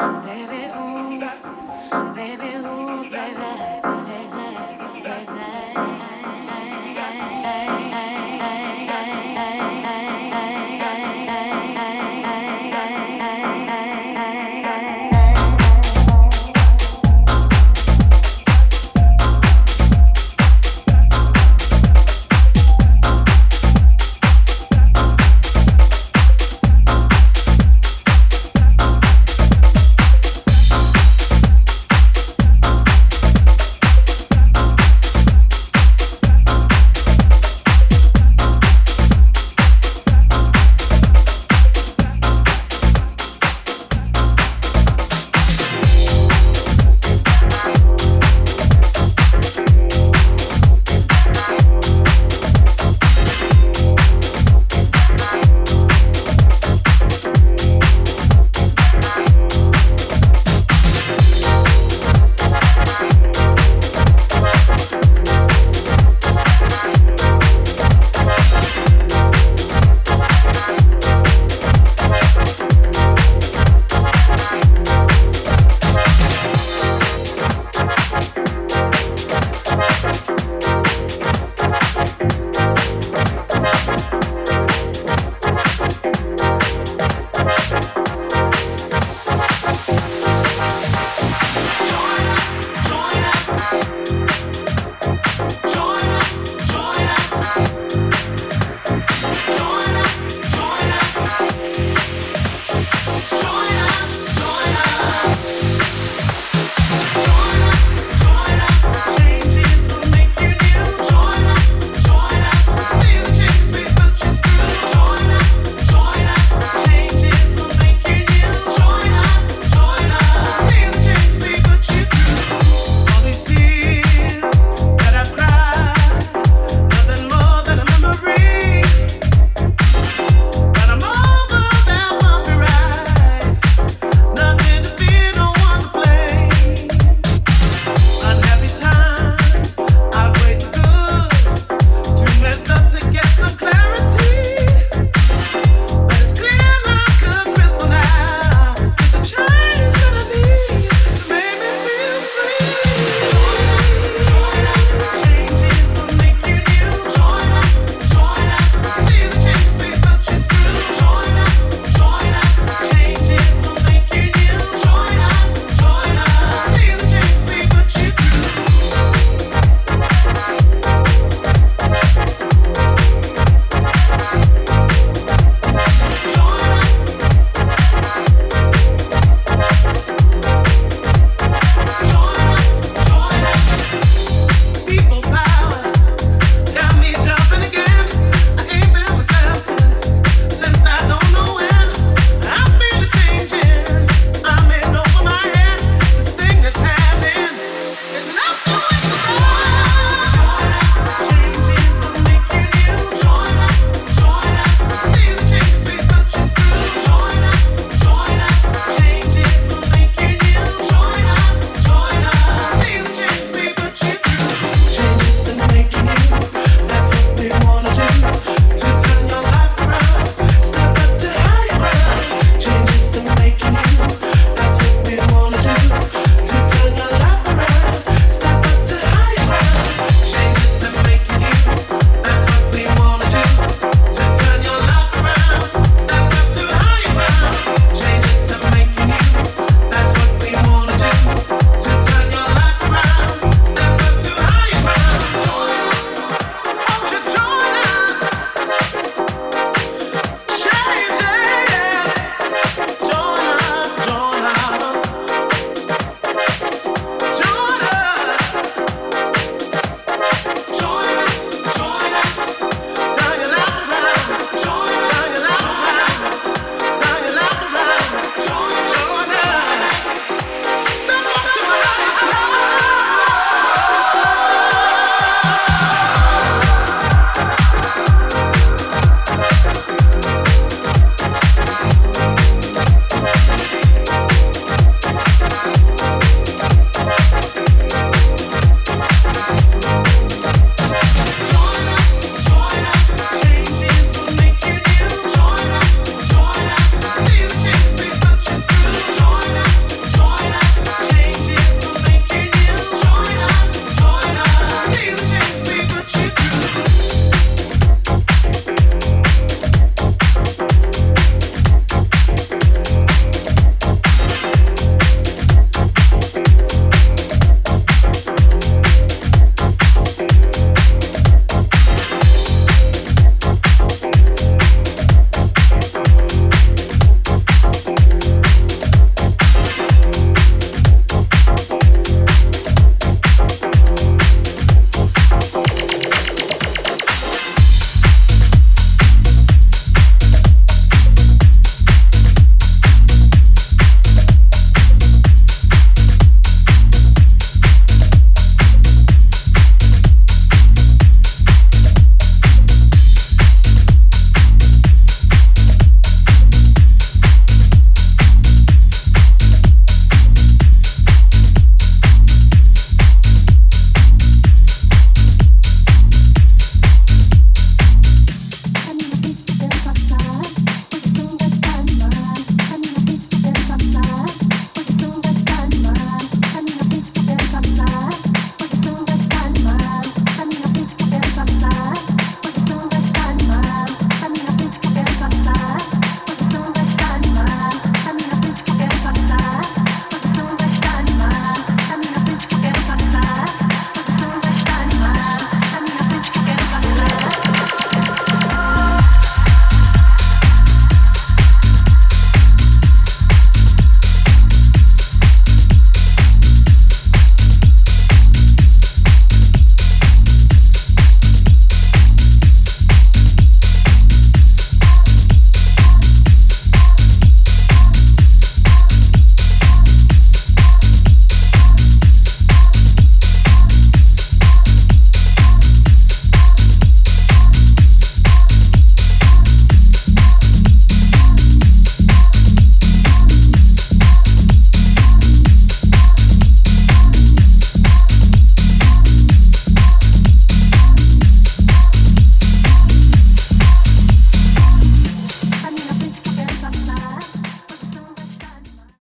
baby.